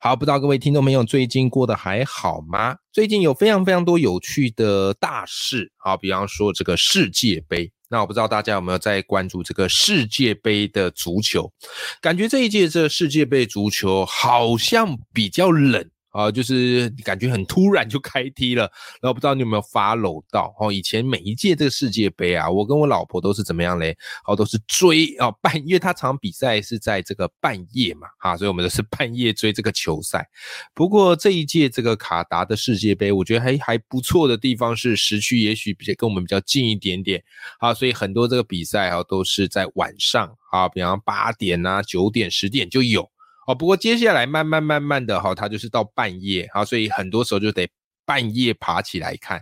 好，不知道各位听众朋友最近过得还好吗？最近有非常非常多有趣的大事，啊，比方说这个世界杯。那我不知道大家有没有在关注这个世界杯的足球？感觉这一届这世界杯足球好像比较冷。啊，就是感觉很突然就开踢了，然后不知道你有没有发搂到哦？以前每一届这个世界杯啊，我跟我老婆都是怎么样嘞？哦，都是追哦半，因为他场比赛是在这个半夜嘛，哈，所以我们都是半夜追这个球赛。不过这一届这个卡达的世界杯，我觉得还还不错的地方是时区也许比较跟我们比较近一点点啊，所以很多这个比赛啊都是在晚上啊，比方八点啊、九点、十点就有。哦，不过接下来慢慢慢慢的哈，他就是到半夜啊，所以很多时候就得半夜爬起来看。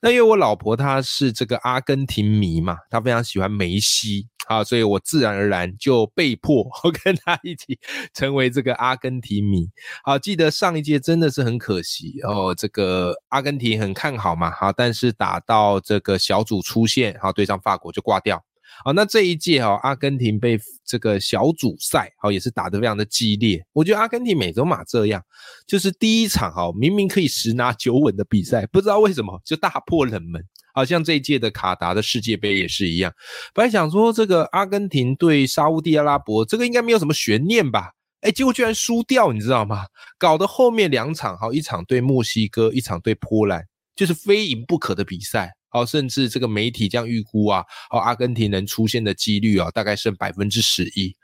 那因为我老婆她是这个阿根廷迷嘛，她非常喜欢梅西啊，所以我自然而然就被迫跟她一起成为这个阿根廷迷。好，记得上一届真的是很可惜哦，这个阿根廷很看好嘛，好，但是打到这个小组出线，好对上法国就挂掉。好，那这一届哈，阿根廷被这个小组赛好也是打得非常的激烈。我觉得阿根廷每周马这样，就是第一场哈，明明可以十拿九稳的比赛，不知道为什么就大破冷门。好像这一届的卡达的世界杯也是一样。本来想说这个阿根廷对沙地阿拉伯，这个应该没有什么悬念吧？哎，结果居然输掉，你知道吗？搞得后面两场哈，一场对墨西哥，一场对波兰，就是非赢不可的比赛。好，甚至这个媒体这样预估啊，哦，阿根廷能出现的几率啊，大概剩百分之十一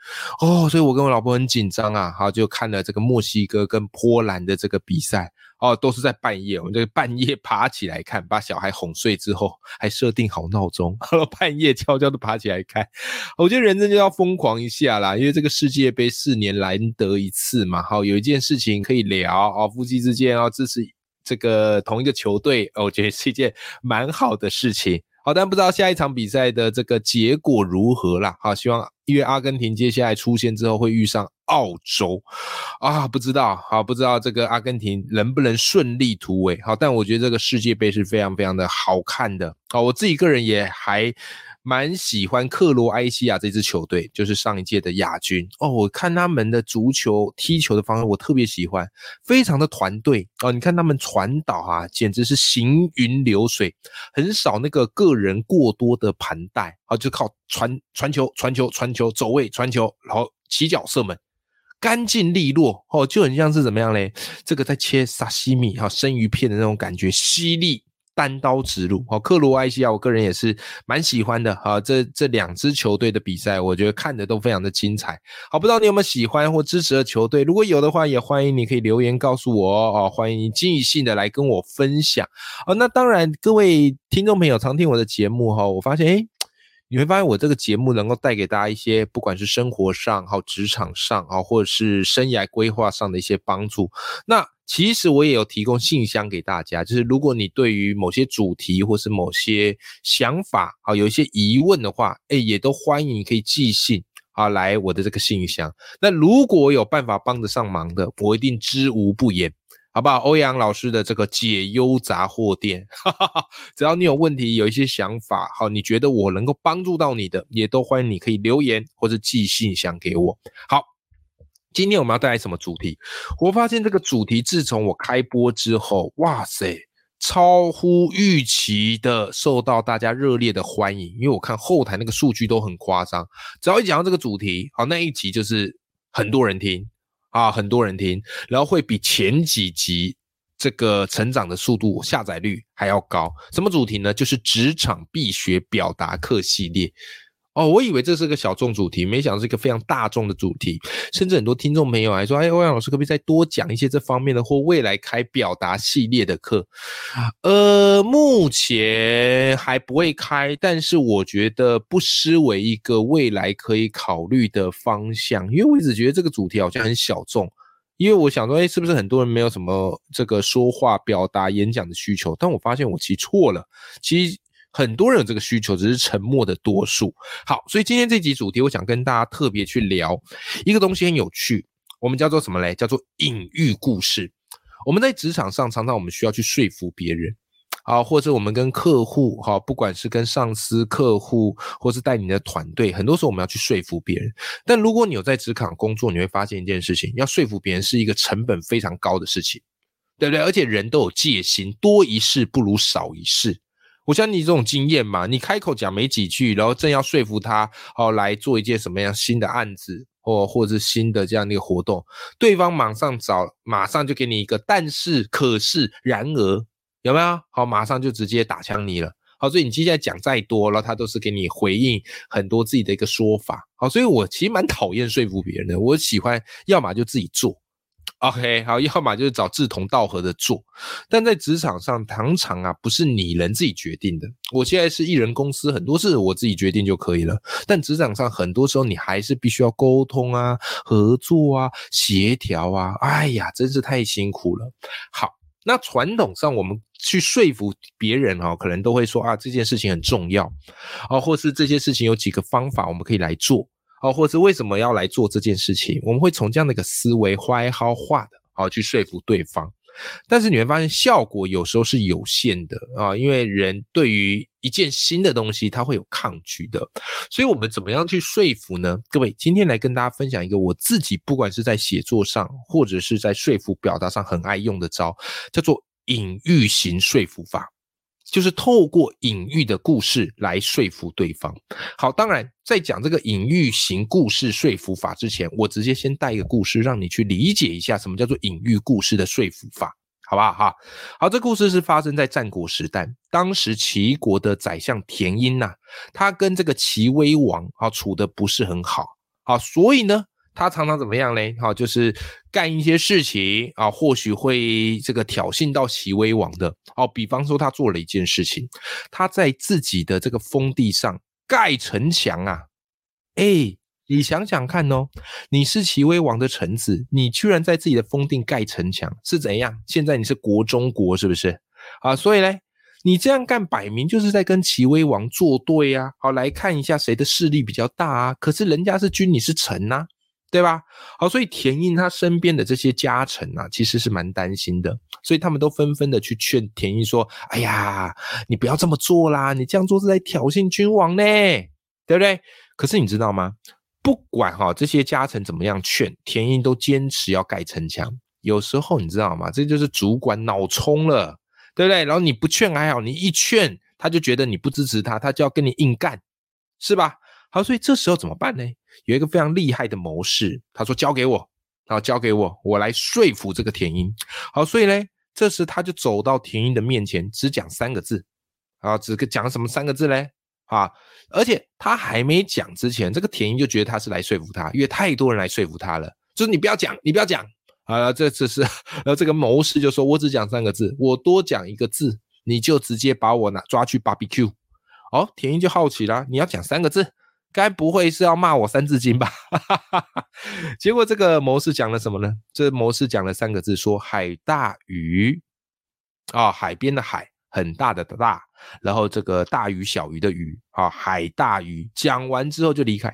哦，所以我跟我老婆很紧张啊，好，就看了这个墨西哥跟波兰的这个比赛哦，都是在半夜，我们就半夜爬起来看，把小孩哄睡之后，还设定好闹钟，半夜悄悄的爬起来看。我觉得人真就要疯狂一下啦，因为这个世界杯四年难得一次嘛，好，有一件事情可以聊哦，夫妻之间要支持。这个同一个球队，我觉得是一件蛮好的事情。好，但不知道下一场比赛的这个结果如何啦。好，希望因为阿根廷接下来出现之后会遇上澳洲啊，不知道，好，不知道这个阿根廷能不能顺利突围。好，但我觉得这个世界杯是非常非常的好看的。好，我自己个人也还。蛮喜欢克罗埃西亚这支球队，就是上一届的亚军哦。我看他们的足球踢球的方式，我特别喜欢，非常的团队哦。你看他们传导啊，简直是行云流水，很少那个个人过多的盘带啊，就靠传传球、传球、传球、走位、传球，然后起脚射门，干净利落哦，就很像是怎么样嘞？这个在切沙西米哈生鱼片的那种感觉，犀利。单刀直入，好，克罗埃西亚，我个人也是蛮喜欢的，好，这这两支球队的比赛，我觉得看的都非常的精彩，好，不知道你有没有喜欢或支持的球队？如果有的话，也欢迎你可以留言告诉我哦，欢迎你尽兴的来跟我分享，哦，那当然，各位听众朋友常听我的节目哈，我发现，诶你会发现我这个节目能够带给大家一些，不管是生活上、好职场上啊，或者是生涯规划上的一些帮助，那。其实我也有提供信箱给大家，就是如果你对于某些主题或是某些想法啊有一些疑问的话，哎，也都欢迎可以寄信啊来我的这个信箱。那如果有办法帮得上忙的，我一定知无不言，好不好？欧阳老师的这个解忧杂货店，哈哈哈只要你有问题，有一些想法，好，你觉得我能够帮助到你的，也都欢迎你可以留言或者寄信箱给我。好。今天我们要带来什么主题？我发现这个主题自从我开播之后，哇塞，超乎预期的受到大家热烈的欢迎。因为我看后台那个数据都很夸张，只要一讲到这个主题，好，那一集就是很多人听啊，很多人听，然后会比前几集这个成长的速度、下载率还要高。什么主题呢？就是职场必学表达课系列。哦，我以为这是个小众主题，没想到是一个非常大众的主题，甚至很多听众朋友还说：“哎，欧阳老师可不可以再多讲一些这方面的，或未来开表达系列的课？”呃，目前还不会开，但是我觉得不失为一个未来可以考虑的方向，因为我一直觉得这个主题好像很小众。因为我想说，哎，是不是很多人没有什么这个说话、表达、演讲的需求？但我发现我其实错了，其实很多人有这个需求，只是沉默的多数。好，所以今天这集主题，我想跟大家特别去聊一个东西，很有趣，我们叫做什么嘞？叫做隐喻故事。我们在职场上，常常我们需要去说服别人。啊，或者我们跟客户哈，不管是跟上司、客户，或是带你的团队，很多时候我们要去说服别人。但如果你有在职场工作，你会发现一件事情：要说服别人是一个成本非常高的事情，对不对？而且人都有戒心，多一事不如少一事。我相信你这种经验嘛，你开口讲没几句，然后正要说服他哦来做一件什么样新的案子，或或者是新的这样的一个活动，对方马上找，马上就给你一个但是、可是、然而。有没有好？马上就直接打枪你了。好，所以你接下来讲再多了，他都是给你回应很多自己的一个说法。好，所以我其实蛮讨厌说服别人的。我喜欢要么就自己做，OK，好，要么就是找志同道合的做。但在职场上，常常啊不是你能自己决定的。我现在是艺人公司，很多事我自己决定就可以了。但职场上很多时候你还是必须要沟通啊、合作啊、协调啊。哎呀，真是太辛苦了。好。那传统上，我们去说服别人哈，可能都会说啊，这件事情很重要，啊，或是这些事情有几个方法我们可以来做，哦，或是为什么要来做这件事情，我们会从这样的一个思维花好话的，啊，去说服对方。但是你会发现效果有时候是有限的啊，因为人对于一件新的东西他会有抗拒的，所以我们怎么样去说服呢？各位，今天来跟大家分享一个我自己不管是在写作上或者是在说服表达上很爱用的招，叫做隐喻型说服法。就是透过隐喻的故事来说服对方。好，当然在讲这个隐喻型故事说服法之前，我直接先带一个故事，让你去理解一下什么叫做隐喻故事的说服法，好不好？哈，好，这故事是发生在战国时代，当时齐国的宰相田婴呐，他跟这个齐威王啊处的不是很好啊，所以呢。他常常怎么样嘞？哈，就是干一些事情啊，或许会这个挑衅到齐威王的哦。比方说，他做了一件事情，他在自己的这个封地上盖城墙啊。哎，你想想看哦，你是齐威王的臣子，你居然在自己的封地盖城墙，是怎样？现在你是国中国，是不是？啊，所以嘞，你这样干，摆明就是在跟齐威王作对啊。好，来看一下谁的势力比较大啊。可是人家是君，你是臣呐。对吧？好，所以田英他身边的这些家臣啊，其实是蛮担心的，所以他们都纷纷的去劝田英说：“哎呀，你不要这么做啦，你这样做是在挑衅君王呢，对不对？”可是你知道吗？不管哈这些家臣怎么样劝，田英都坚持要盖城墙。有时候你知道吗？这就是主管脑冲了，对不对？然后你不劝还好，你一劝他就觉得你不支持他，他就要跟你硬干，是吧？好，所以这时候怎么办呢？有一个非常厉害的谋士，他说：“交给我，好，交给我，我来说服这个田英。”好，所以呢，这时他就走到田英的面前，只讲三个字，啊，只讲什么三个字嘞？啊，而且他还没讲之前，这个田英就觉得他是来说服他，因为太多人来说服他了，就是你不要讲，你不要讲啊，这只是，然后这个谋士就说：“我只讲三个字，我多讲一个字，你就直接把我拿抓去 barbecue。”哦，田英就好奇了，你要讲三个字？该不会是要骂我三字经吧？结果这个模式讲了什么呢？这模式讲了三个字，说海大鱼啊，海边的海，很大的大，然后这个大鱼小鱼的鱼啊，海大鱼。讲完之后就离开。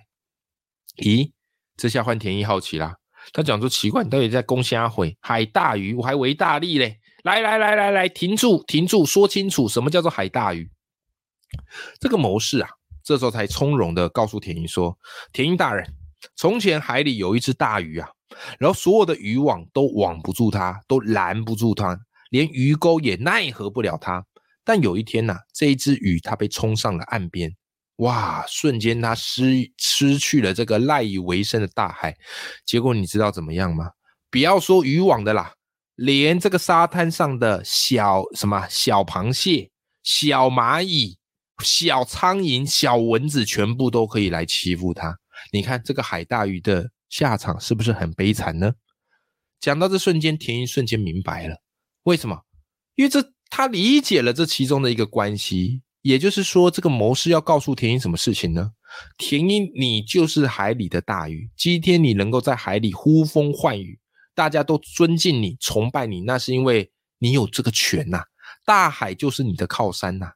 咦，这下换田一好奇啦，他讲说奇怪，你到底在攻虾会？海大鱼，我还维大利嘞！来来来来来，停住停住，说清楚什么叫做海大鱼？这个模式啊。这时候才从容的告诉田英说：“田英大人，从前海里有一只大鱼啊，然后所有的渔网都网不住它，都拦不住它，连鱼钩也奈何不了它。但有一天呐，这一只鱼它被冲上了岸边，哇！瞬间它失失去了这个赖以为生的大海。结果你知道怎么样吗？不要说渔网的啦，连这个沙滩上的小什么小螃蟹、小蚂蚁。”小苍蝇、小蚊子全部都可以来欺负他。你看这个海大鱼的下场是不是很悲惨呢？讲到这瞬间，田英瞬间明白了为什么？因为这他理解了这其中的一个关系。也就是说，这个谋士要告诉田英什么事情呢？田英，你就是海里的大鱼。今天你能够在海里呼风唤雨，大家都尊敬你、崇拜你，那是因为你有这个权呐。大海就是你的靠山呐，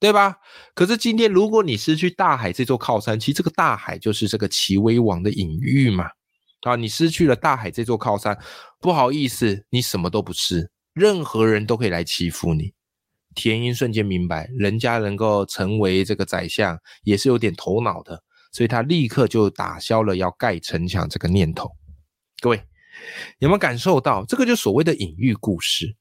对吧？可是今天如果你失去大海这座靠山，其实这个大海就是这个齐威王的隐喻嘛。啊，你失去了大海这座靠山，不好意思，你什么都不是，任何人都可以来欺负你。田英瞬间明白，人家能够成为这个宰相，也是有点头脑的，所以他立刻就打消了要盖城墙这个念头。各位有没有感受到，这个就所谓的隐喻故事？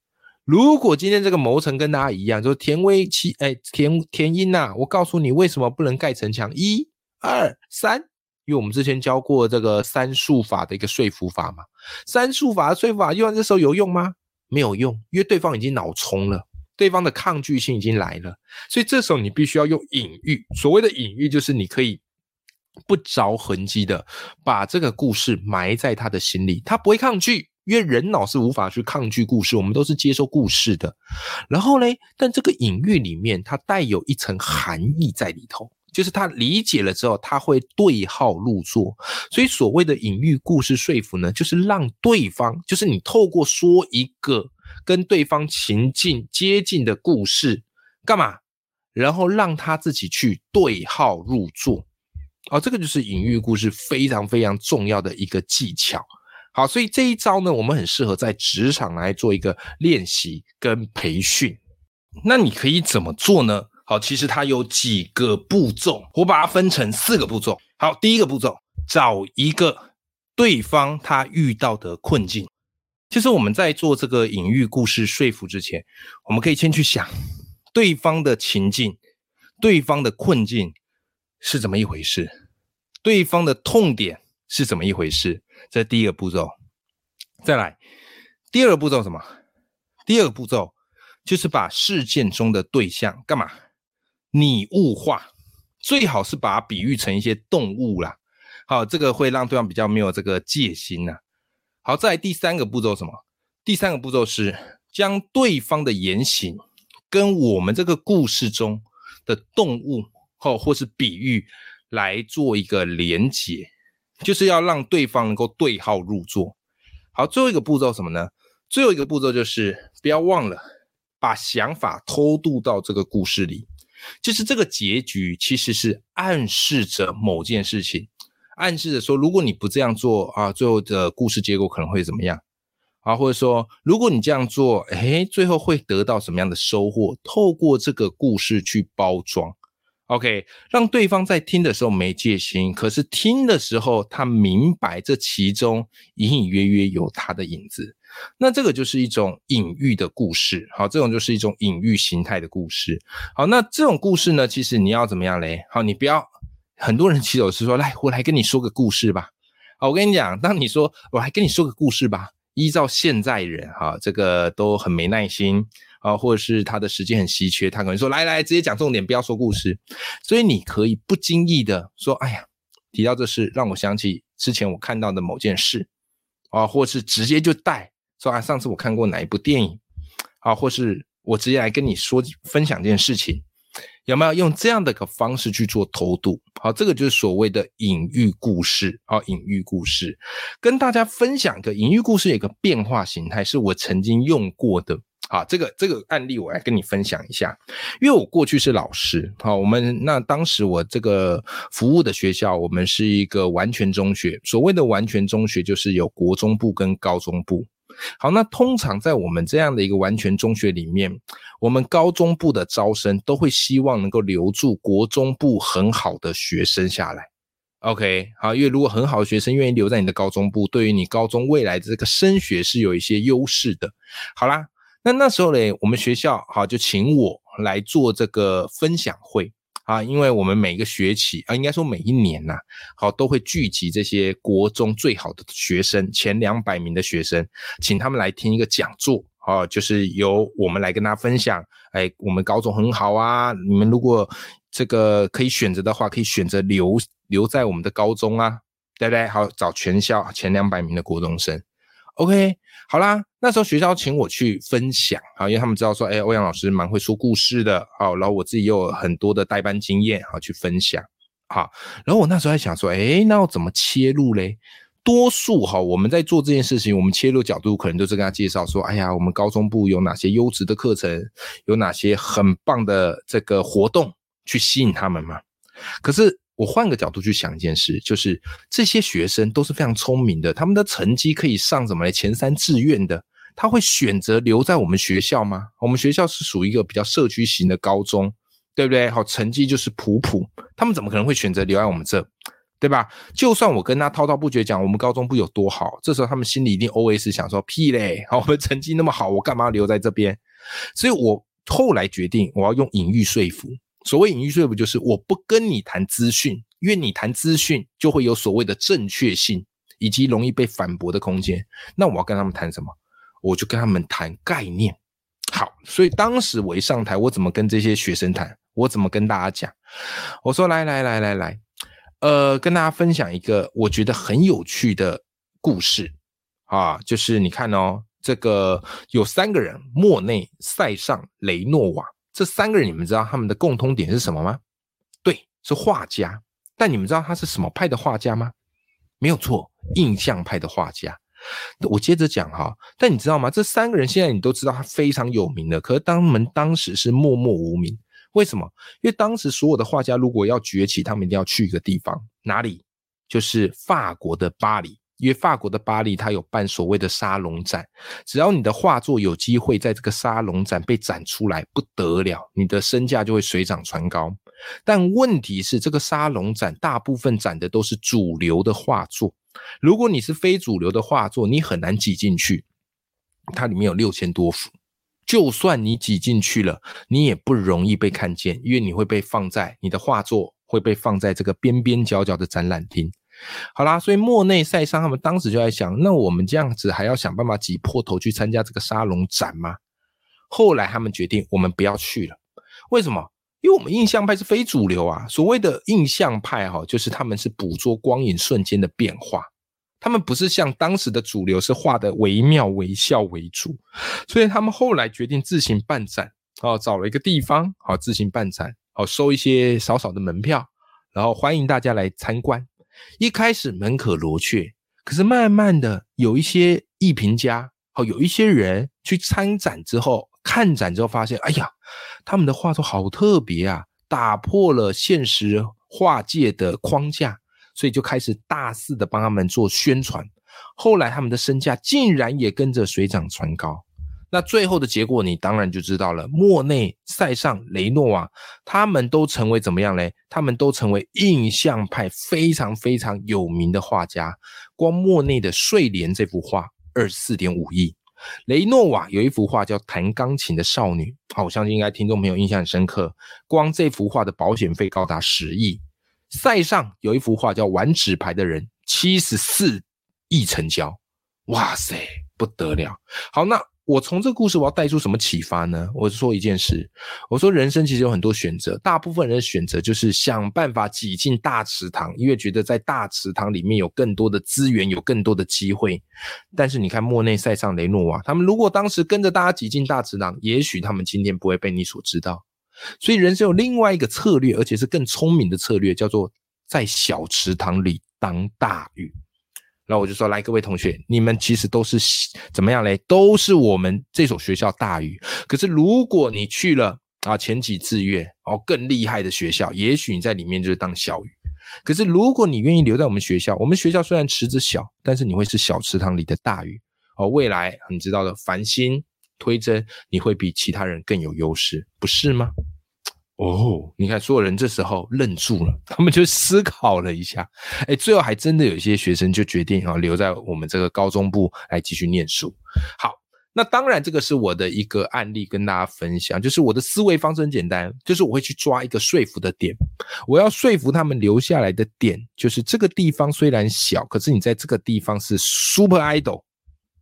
如果今天这个谋臣跟大家一样，就是田威七，哎，田田英呐，我告诉你为什么不能盖城墙，一、二、三，因为我们之前教过这个三术法的一个说服法嘛，三术法的说服法用完这时候有用吗？没有用，因为对方已经脑冲了。对方的抗拒性已经来了，所以这时候你必须要用隐喻。所谓的隐喻，就是你可以不着痕迹的把这个故事埋在他的心里，他不会抗拒，因为人脑是无法去抗拒故事，我们都是接受故事的。然后呢，但这个隐喻里面，它带有一层含义在里头，就是他理解了之后，他会对号入座。所以所谓的隐喻故事说服呢，就是让对方，就是你透过说一个。跟对方情境接近的故事干嘛？然后让他自己去对号入座，哦，这个就是隐喻故事非常非常重要的一个技巧。好，所以这一招呢，我们很适合在职场来做一个练习跟培训。那你可以怎么做呢？好，其实它有几个步骤，我把它分成四个步骤。好，第一个步骤，找一个对方他遇到的困境。其实我们在做这个隐喻故事说服之前，我们可以先去想对方的情境、对方的困境是怎么一回事，对方的痛点是怎么一回事。这是第一个步骤。再来，第二个步骤什么？第二个步骤就是把事件中的对象干嘛？拟物化，最好是把它比喻成一些动物啦。好，这个会让对方比较没有这个戒心呐。好，在第三个步骤什么？第三个步骤是将对方的言行跟我们这个故事中的动物或或是比喻来做一个连结，就是要让对方能够对号入座。好，最后一个步骤什么呢？最后一个步骤就是不要忘了把想法偷渡到这个故事里，就是这个结局其实是暗示着某件事情。暗示着说，如果你不这样做啊，最后的故事结果可能会怎么样啊？或者说，如果你这样做，哎，最后会得到什么样的收获？透过这个故事去包装，OK，让对方在听的时候没戒心，可是听的时候他明白这其中隐隐约约有他的影子。那这个就是一种隐喻的故事，好，这种就是一种隐喻形态的故事。好，那这种故事呢，其实你要怎么样嘞？好，你不要。很多人其实是说，来，我来跟你说个故事吧。好，我跟你讲，当你说我来跟你说个故事吧，依照现在人哈，这个都很没耐心啊，或者是他的时间很稀缺，他可能说，来来，直接讲重点，不要说故事。所以你可以不经意的说，哎呀，提到这事，让我想起之前我看到的某件事啊，或是直接就带说啊，上次我看过哪一部电影啊，或是我直接来跟你说分享这件事情。有没有用这样的个方式去做偷渡？好，这个就是所谓的隐喻故事。啊，隐喻故事跟大家分享一个隐喻故事，有一个变化形态，是我曾经用过的。好，这个这个案例我来跟你分享一下。因为我过去是老师，好，我们那当时我这个服务的学校，我们是一个完全中学。所谓的完全中学，就是有国中部跟高中部。好，那通常在我们这样的一个完全中学里面，我们高中部的招生都会希望能够留住国中部很好的学生下来。OK，好，因为如果很好的学生愿意留在你的高中部，对于你高中未来的这个升学是有一些优势的。好啦，那那时候呢，我们学校好就请我来做这个分享会。啊，因为我们每个学期啊，应该说每一年呐，好都会聚集这些国中最好的学生，前两百名的学生，请他们来听一个讲座，啊，就是由我们来跟大家分享，哎，我们高中很好啊，你们如果这个可以选择的话，可以选择留留在我们的高中啊，对不对？好，找全校前两百名的国中生。OK，好啦，那时候学校请我去分享啊，因为他们知道说，哎，欧阳老师蛮会说故事的，好，然后我自己又有很多的代班经验，好去分享，好，然后我那时候在想说，哎，那要怎么切入嘞？多数哈，我们在做这件事情，我们切入角度可能都是跟他介绍说，哎呀，我们高中部有哪些优质的课程，有哪些很棒的这个活动，去吸引他们嘛。可是我换个角度去想一件事，就是这些学生都是非常聪明的，他们的成绩可以上什么前三志愿的，他会选择留在我们学校吗？我们学校是属于一个比较社区型的高中，对不对？好，成绩就是普普，他们怎么可能会选择留在我们这？对吧？就算我跟他滔滔不绝讲我们高中部有多好，这时候他们心里一定 always 想说屁嘞！好，我们成绩那么好，我干嘛留在这边？所以我后来决定，我要用隐喻说服。所谓隐喻说服，就是我不跟你谈资讯，因为你谈资讯就会有所谓的正确性以及容易被反驳的空间。那我要跟他们谈什么？我就跟他们谈概念。好，所以当时我一上台，我怎么跟这些学生谈？我怎么跟大家讲？我说来来来来来。呃，跟大家分享一个我觉得很有趣的故事啊，就是你看哦，这个有三个人，莫内、塞尚、雷诺瓦，这三个人你们知道他们的共通点是什么吗？对，是画家。但你们知道他是什么派的画家吗？没有错，印象派的画家。我接着讲哈，但你知道吗？这三个人现在你都知道他非常有名的，可是他们当时是默默无名。为什么？因为当时所有的画家如果要崛起，他们一定要去一个地方，哪里？就是法国的巴黎。因为法国的巴黎，它有办所谓的沙龙展，只要你的画作有机会在这个沙龙展被展出来，不得了，你的身价就会水涨船高。但问题是，这个沙龙展大部分展的都是主流的画作，如果你是非主流的画作，你很难挤进去。它里面有六千多幅。就算你挤进去了，你也不容易被看见，因为你会被放在你的画作会被放在这个边边角角的展览厅。好啦，所以莫内、塞尚他们当时就在想，那我们这样子还要想办法挤破头去参加这个沙龙展吗？后来他们决定，我们不要去了。为什么？因为我们印象派是非主流啊。所谓的印象派哈，就是他们是捕捉光影瞬间的变化。他们不是像当时的主流是画的惟妙惟肖为主，所以他们后来决定自行办展，哦，找了一个地方，好自行办展，好收一些少少的门票，然后欢迎大家来参观。一开始门可罗雀，可是慢慢的有一些艺评家，好有一些人去参展之后，看展之后发现，哎呀，他们的画作好特别啊，打破了现实画界的框架。所以就开始大肆的帮他们做宣传，后来他们的身价竟然也跟着水涨船高。那最后的结果你当然就知道了，莫内、塞尚、雷诺瓦他们都成为怎么样嘞？他们都成为印象派非常非常有名的画家。光莫内的睡莲这幅画二十四点五亿，雷诺瓦有一幅画叫《弹钢琴的少女》，好，我相信应该听众朋友印象很深刻。光这幅画的保险费高达十亿。塞上有一幅画叫《玩纸牌的人》，七十四亿成交，哇塞，不得了！好，那我从这个故事我要带出什么启发呢？我是说一件事，我说人生其实有很多选择，大部分人的选择就是想办法挤进大池塘，因为觉得在大池塘里面有更多的资源，有更多的机会。但是你看莫内、塞尚、雷诺瓦，他们如果当时跟着大家挤进大池塘，也许他们今天不会被你所知道。所以人生有另外一个策略，而且是更聪明的策略，叫做在小池塘里当大鱼。然后我就说：来，各位同学，你们其实都是怎么样嘞？都是我们这所学校大鱼。可是如果你去了啊前几志愿哦更厉害的学校，也许你在里面就是当小鱼。可是如果你愿意留在我们学校，我们学校虽然池子小，但是你会是小池塘里的大鱼哦。未来你知道的，繁星。推甄你会比其他人更有优势，不是吗？哦，你看所有人这时候愣住了，他们就思考了一下，哎，最后还真的有一些学生就决定啊留在我们这个高中部来继续念书。好，那当然这个是我的一个案例跟大家分享，就是我的思维方式很简单，就是我会去抓一个说服的点，我要说服他们留下来的点，就是这个地方虽然小，可是你在这个地方是 super idol。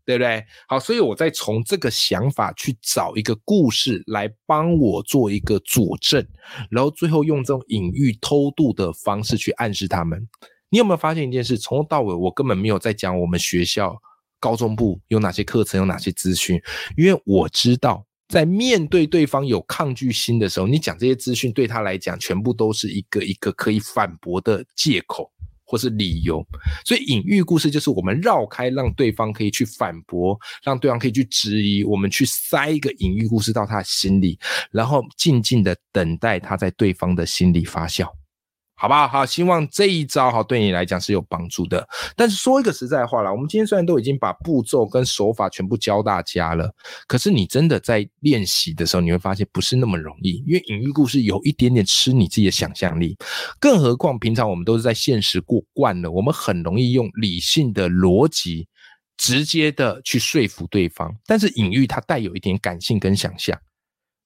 对不对？好，所以我再从这个想法去找一个故事来帮我做一个佐证，然后最后用这种隐喻偷渡的方式去暗示他们。你有没有发现一件事？从头到尾我根本没有在讲我们学校高中部有哪些课程，有哪些资讯，因为我知道在面对对方有抗拒心的时候，你讲这些资讯对他来讲全部都是一个一个可以反驳的借口。或是理由。所以隐喻故事就是我们绕开，让对方可以去反驳，让对方可以去质疑，我们去塞一个隐喻故事到他心里，然后静静的等待他在对方的心里发酵。好吧，好，希望这一招哈对你来讲是有帮助的。但是说一个实在话啦，我们今天虽然都已经把步骤跟手法全部教大家了，可是你真的在练习的时候，你会发现不是那么容易，因为隐喻故事有一点点吃你自己的想象力。更何况平常我们都是在现实过惯了，我们很容易用理性的逻辑直接的去说服对方，但是隐喻它带有一点感性跟想象。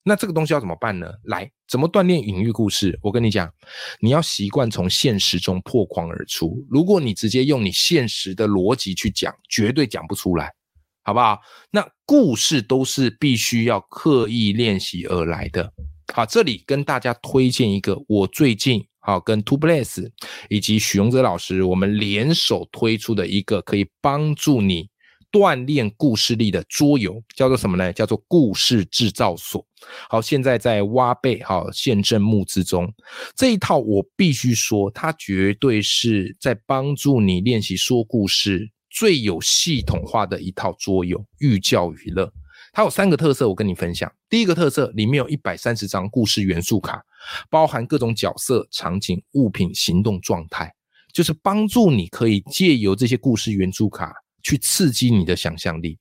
那这个东西要怎么办呢？来，怎么锻炼隐喻故事？我跟你讲，你要习惯从现实中破框而出。如果你直接用你现实的逻辑去讲，绝对讲不出来，好不好？那故事都是必须要刻意练习而来的。好，这里跟大家推荐一个，我最近好跟 Two Bless 以及许荣哲老师我们联手推出的一个可以帮助你。锻炼故事力的桌游叫做什么呢？叫做故事制造所。好，现在在挖贝好现正募资中。这一套我必须说，它绝对是在帮助你练习说故事最有系统化的一套桌游，寓教于乐。它有三个特色，我跟你分享。第一个特色，里面有一百三十张故事元素卡，包含各种角色、场景、物品、行动状态，就是帮助你可以借由这些故事元素卡。去刺激你的想象力。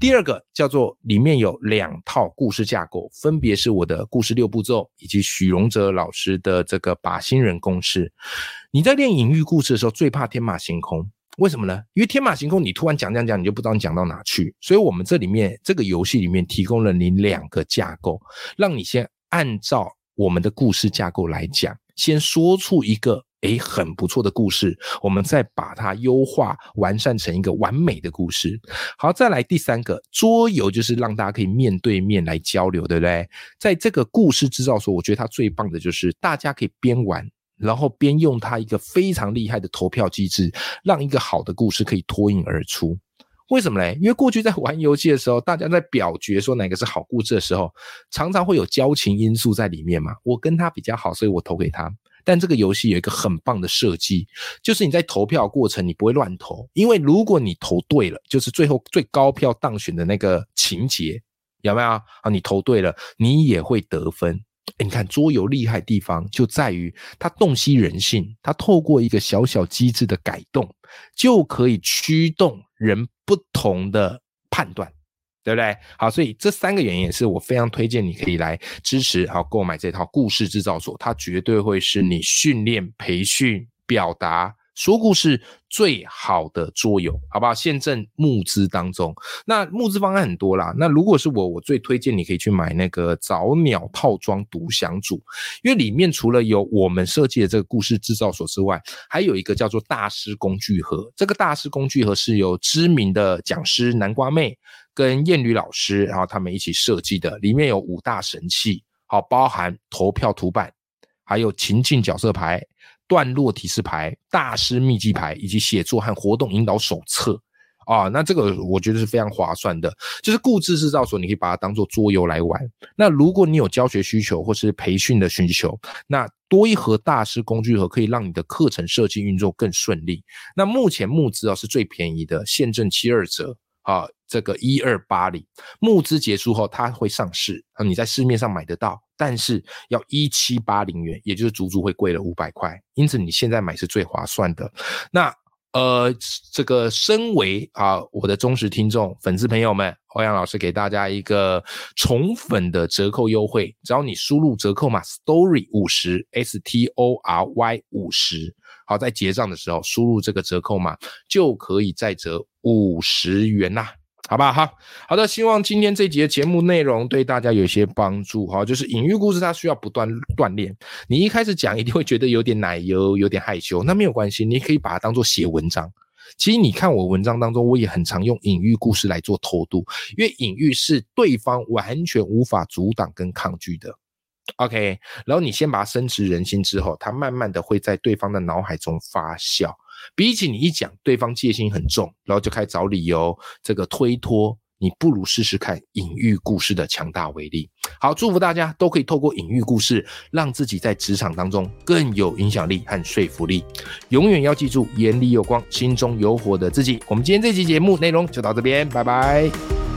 第二个叫做里面有两套故事架构，分别是我的故事六步骤，以及许荣哲老师的这个把新人公式。你在练隐喻故事的时候，最怕天马行空，为什么呢？因为天马行空，你突然讲讲讲，你就不知道你讲到哪去。所以，我们这里面这个游戏里面提供了你两个架构，让你先按照我们的故事架构来讲，先说出一个。诶，很不错的故事，我们再把它优化完善成一个完美的故事。好，再来第三个桌游，就是让大家可以面对面来交流，对不对？在这个故事制造所，我觉得它最棒的就是大家可以边玩，然后边用它一个非常厉害的投票机制，让一个好的故事可以脱颖而出。为什么嘞？因为过去在 玩游戏的时候，大家在表决说哪个是好故事的时候，常常会有交情因素在里面嘛。我跟他比较好，所以我投给他。但这个游戏有一个很棒的设计，就是你在投票过程你不会乱投，因为如果你投对了，就是最后最高票当选的那个情节，有没有啊？你投对了，你也会得分。你看桌游厉害地方就在于它洞悉人性，它透过一个小小机制的改动，就可以驱动人不同的判断。对不对？好，所以这三个原因也是我非常推荐你可以来支持好购买这套故事制造所，它绝对会是你训练、培训、表达、说故事最好的桌游，好不好？现正募资当中，那募资方案很多啦。那如果是我，我最推荐你可以去买那个早鸟套装独享组，因为里面除了有我们设计的这个故事制造所之外，还有一个叫做大师工具盒。这个大师工具盒是由知名的讲师南瓜妹。跟燕女老师，然后他们一起设计的，里面有五大神器，好，包含投票图板，还有情境角色牌、段落提示牌、大师秘籍牌，以及写作和活动引导手册啊。那这个我觉得是非常划算的，就是固执制造所，你可以把它当做桌游来玩。那如果你有教学需求或是培训的需求，那多一盒大师工具盒可以让你的课程设计运作更顺利。那目前募资啊是最便宜的，现正七二折。啊，这个一二八零募资结束后，它会上市，啊，你在市面上买得到，但是要一七八零元，也就是足足会贵了五百块，因此你现在买是最划算的。那呃，这个身为啊我的忠实听众、粉丝朋友们，欧阳老师给大家一个宠粉的折扣优惠，只要你输入折扣码 story 五十 s t o r y 五十。好，在结账的时候输入这个折扣码，就可以再折五十元呐，好不好？好好的，希望今天这节节目内容对大家有些帮助。哈，就是隐喻故事，它需要不断锻炼。你一开始讲一定会觉得有点奶油，有点害羞，那没有关系，你可以把它当做写文章。其实你看我文章当中，我也很常用隐喻故事来做偷渡，因为隐喻是对方完全无法阻挡跟抗拒的。OK，然后你先把它深植人心之后，它慢慢的会在对方的脑海中发酵。比起你一讲，对方戒心很重，然后就开始找理由，这个推脱，你不如试试看隐喻故事的强大威力。好，祝福大家都可以透过隐喻故事，让自己在职场当中更有影响力和说服力。永远要记住，眼里有光，心中有火的自己。我们今天这期节目内容就到这边，拜拜。